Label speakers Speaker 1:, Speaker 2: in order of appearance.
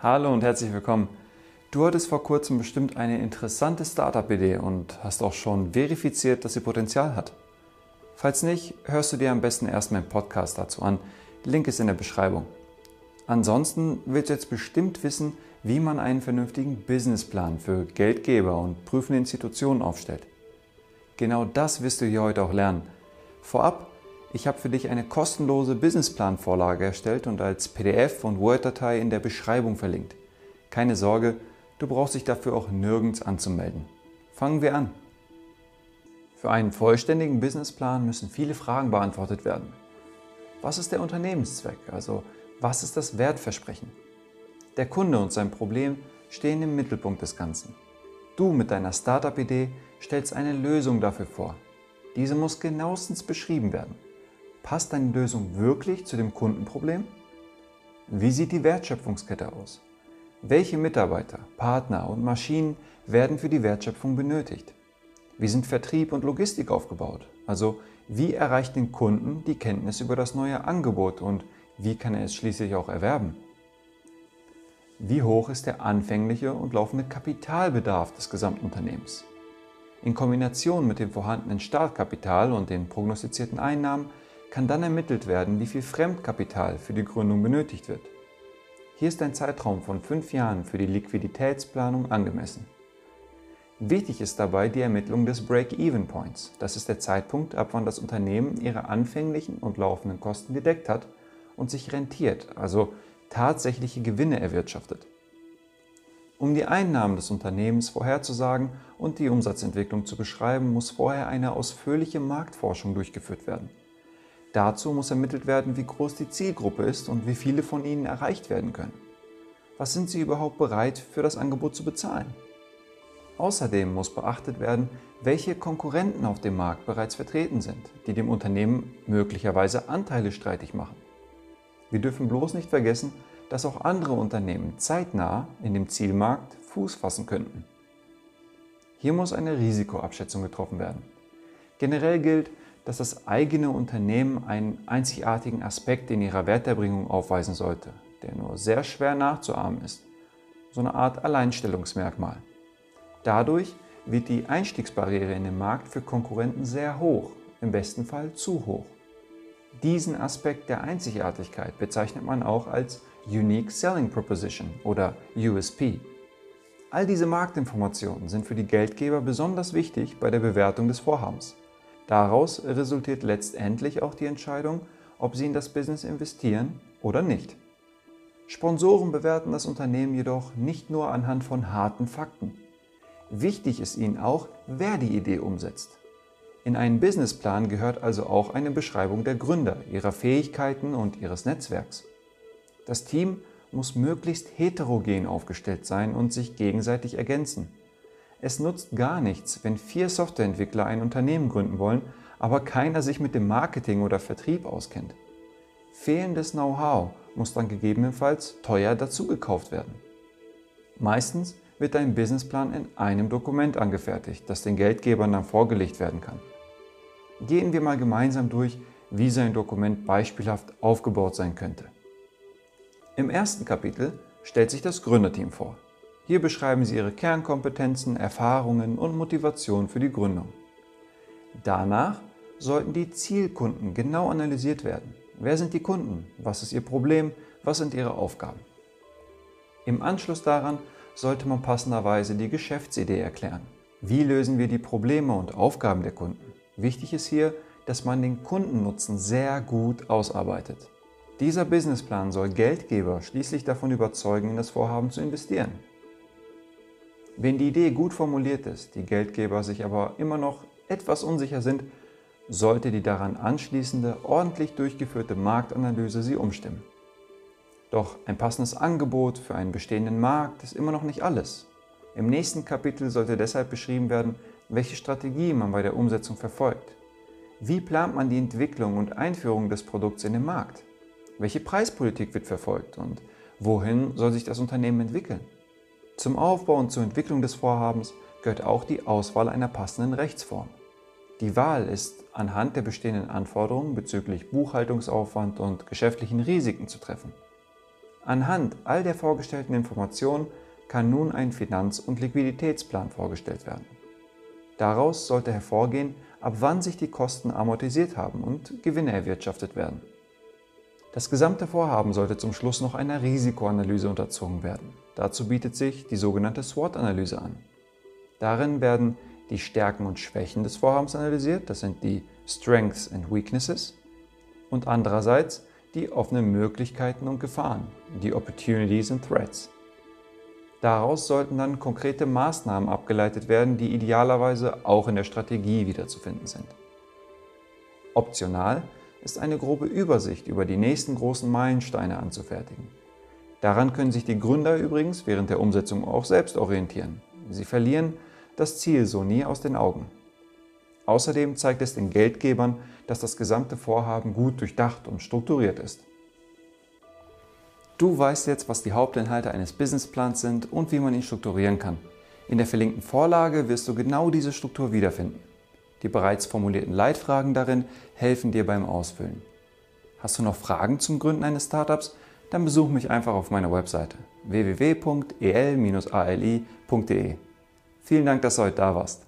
Speaker 1: Hallo und herzlich willkommen. Du hattest vor kurzem bestimmt eine interessante Startup-Idee und hast auch schon verifiziert, dass sie Potenzial hat. Falls nicht, hörst du dir am besten erst meinen Podcast dazu an. Link ist in der Beschreibung. Ansonsten willst du jetzt bestimmt wissen, wie man einen vernünftigen Businessplan für Geldgeber und prüfende Institutionen aufstellt. Genau das wirst du hier heute auch lernen. Vorab ich habe für dich eine kostenlose Businessplan-Vorlage erstellt und als PDF und Word-Datei in der Beschreibung verlinkt. Keine Sorge, du brauchst dich dafür auch nirgends anzumelden. Fangen wir an. Für einen vollständigen Businessplan müssen viele Fragen beantwortet werden. Was ist der Unternehmenszweck? Also was ist das Wertversprechen? Der Kunde und sein Problem stehen im Mittelpunkt des Ganzen. Du mit deiner Startup-Idee stellst eine Lösung dafür vor. Diese muss genauestens beschrieben werden. Passt deine Lösung wirklich zu dem Kundenproblem? Wie sieht die Wertschöpfungskette aus? Welche Mitarbeiter, Partner und Maschinen werden für die Wertschöpfung benötigt? Wie sind Vertrieb und Logistik aufgebaut? Also wie erreicht den Kunden die Kenntnis über das neue Angebot und wie kann er es schließlich auch erwerben? Wie hoch ist der anfängliche und laufende Kapitalbedarf des Gesamtunternehmens? In Kombination mit dem vorhandenen Startkapital und den prognostizierten Einnahmen kann dann ermittelt werden, wie viel Fremdkapital für die Gründung benötigt wird. Hier ist ein Zeitraum von fünf Jahren für die Liquiditätsplanung angemessen. Wichtig ist dabei die Ermittlung des Break-Even Points. Das ist der Zeitpunkt, ab wann das Unternehmen ihre anfänglichen und laufenden Kosten gedeckt hat und sich rentiert, also tatsächliche Gewinne erwirtschaftet. Um die Einnahmen des Unternehmens vorherzusagen und die Umsatzentwicklung zu beschreiben, muss vorher eine ausführliche Marktforschung durchgeführt werden. Dazu muss ermittelt werden, wie groß die Zielgruppe ist und wie viele von ihnen erreicht werden können. Was sind sie überhaupt bereit für das Angebot zu bezahlen? Außerdem muss beachtet werden, welche Konkurrenten auf dem Markt bereits vertreten sind, die dem Unternehmen möglicherweise Anteile streitig machen. Wir dürfen bloß nicht vergessen, dass auch andere Unternehmen zeitnah in dem Zielmarkt Fuß fassen könnten. Hier muss eine Risikoabschätzung getroffen werden. Generell gilt, dass das eigene Unternehmen einen einzigartigen Aspekt in ihrer Werterbringung aufweisen sollte, der nur sehr schwer nachzuahmen ist. So eine Art Alleinstellungsmerkmal. Dadurch wird die Einstiegsbarriere in den Markt für Konkurrenten sehr hoch, im besten Fall zu hoch. Diesen Aspekt der Einzigartigkeit bezeichnet man auch als Unique Selling Proposition oder USP. All diese Marktinformationen sind für die Geldgeber besonders wichtig bei der Bewertung des Vorhabens. Daraus resultiert letztendlich auch die Entscheidung, ob sie in das Business investieren oder nicht. Sponsoren bewerten das Unternehmen jedoch nicht nur anhand von harten Fakten. Wichtig ist ihnen auch, wer die Idee umsetzt. In einen Businessplan gehört also auch eine Beschreibung der Gründer, ihrer Fähigkeiten und ihres Netzwerks. Das Team muss möglichst heterogen aufgestellt sein und sich gegenseitig ergänzen. Es nutzt gar nichts, wenn vier Softwareentwickler ein Unternehmen gründen wollen, aber keiner sich mit dem Marketing oder Vertrieb auskennt. Fehlendes Know-how muss dann gegebenenfalls teuer dazugekauft werden. Meistens wird ein Businessplan in einem Dokument angefertigt, das den Geldgebern dann vorgelegt werden kann. Gehen wir mal gemeinsam durch, wie so ein Dokument beispielhaft aufgebaut sein könnte. Im ersten Kapitel stellt sich das Gründerteam vor. Hier beschreiben sie ihre Kernkompetenzen, Erfahrungen und Motivation für die Gründung. Danach sollten die Zielkunden genau analysiert werden. Wer sind die Kunden? Was ist ihr Problem? Was sind ihre Aufgaben? Im Anschluss daran sollte man passenderweise die Geschäftsidee erklären. Wie lösen wir die Probleme und Aufgaben der Kunden? Wichtig ist hier, dass man den Kundennutzen sehr gut ausarbeitet. Dieser Businessplan soll Geldgeber schließlich davon überzeugen, in das Vorhaben zu investieren. Wenn die Idee gut formuliert ist, die Geldgeber sich aber immer noch etwas unsicher sind, sollte die daran anschließende, ordentlich durchgeführte Marktanalyse sie umstimmen. Doch ein passendes Angebot für einen bestehenden Markt ist immer noch nicht alles. Im nächsten Kapitel sollte deshalb beschrieben werden, welche Strategie man bei der Umsetzung verfolgt. Wie plant man die Entwicklung und Einführung des Produkts in den Markt? Welche Preispolitik wird verfolgt und wohin soll sich das Unternehmen entwickeln? Zum Aufbau und zur Entwicklung des Vorhabens gehört auch die Auswahl einer passenden Rechtsform. Die Wahl ist anhand der bestehenden Anforderungen bezüglich Buchhaltungsaufwand und geschäftlichen Risiken zu treffen. Anhand all der vorgestellten Informationen kann nun ein Finanz- und Liquiditätsplan vorgestellt werden. Daraus sollte hervorgehen, ab wann sich die Kosten amortisiert haben und Gewinne erwirtschaftet werden. Das gesamte Vorhaben sollte zum Schluss noch einer Risikoanalyse unterzogen werden. Dazu bietet sich die sogenannte SWOT-Analyse an. Darin werden die Stärken und Schwächen des Vorhabens analysiert, das sind die Strengths and Weaknesses, und andererseits die offenen Möglichkeiten und Gefahren, die Opportunities and Threats. Daraus sollten dann konkrete Maßnahmen abgeleitet werden, die idealerweise auch in der Strategie wiederzufinden sind. Optional ist eine grobe Übersicht über die nächsten großen Meilensteine anzufertigen. Daran können sich die Gründer übrigens während der Umsetzung auch selbst orientieren. Sie verlieren das Ziel so nie aus den Augen. Außerdem zeigt es den Geldgebern, dass das gesamte Vorhaben gut durchdacht und strukturiert ist. Du weißt jetzt, was die Hauptinhalte eines Businessplans sind und wie man ihn strukturieren kann. In der verlinkten Vorlage wirst du genau diese Struktur wiederfinden. Die bereits formulierten Leitfragen darin helfen dir beim Ausfüllen. Hast du noch Fragen zum Gründen eines Startups? Dann besuch mich einfach auf meiner Webseite www.el-ali.de. Vielen Dank, dass du heute da warst.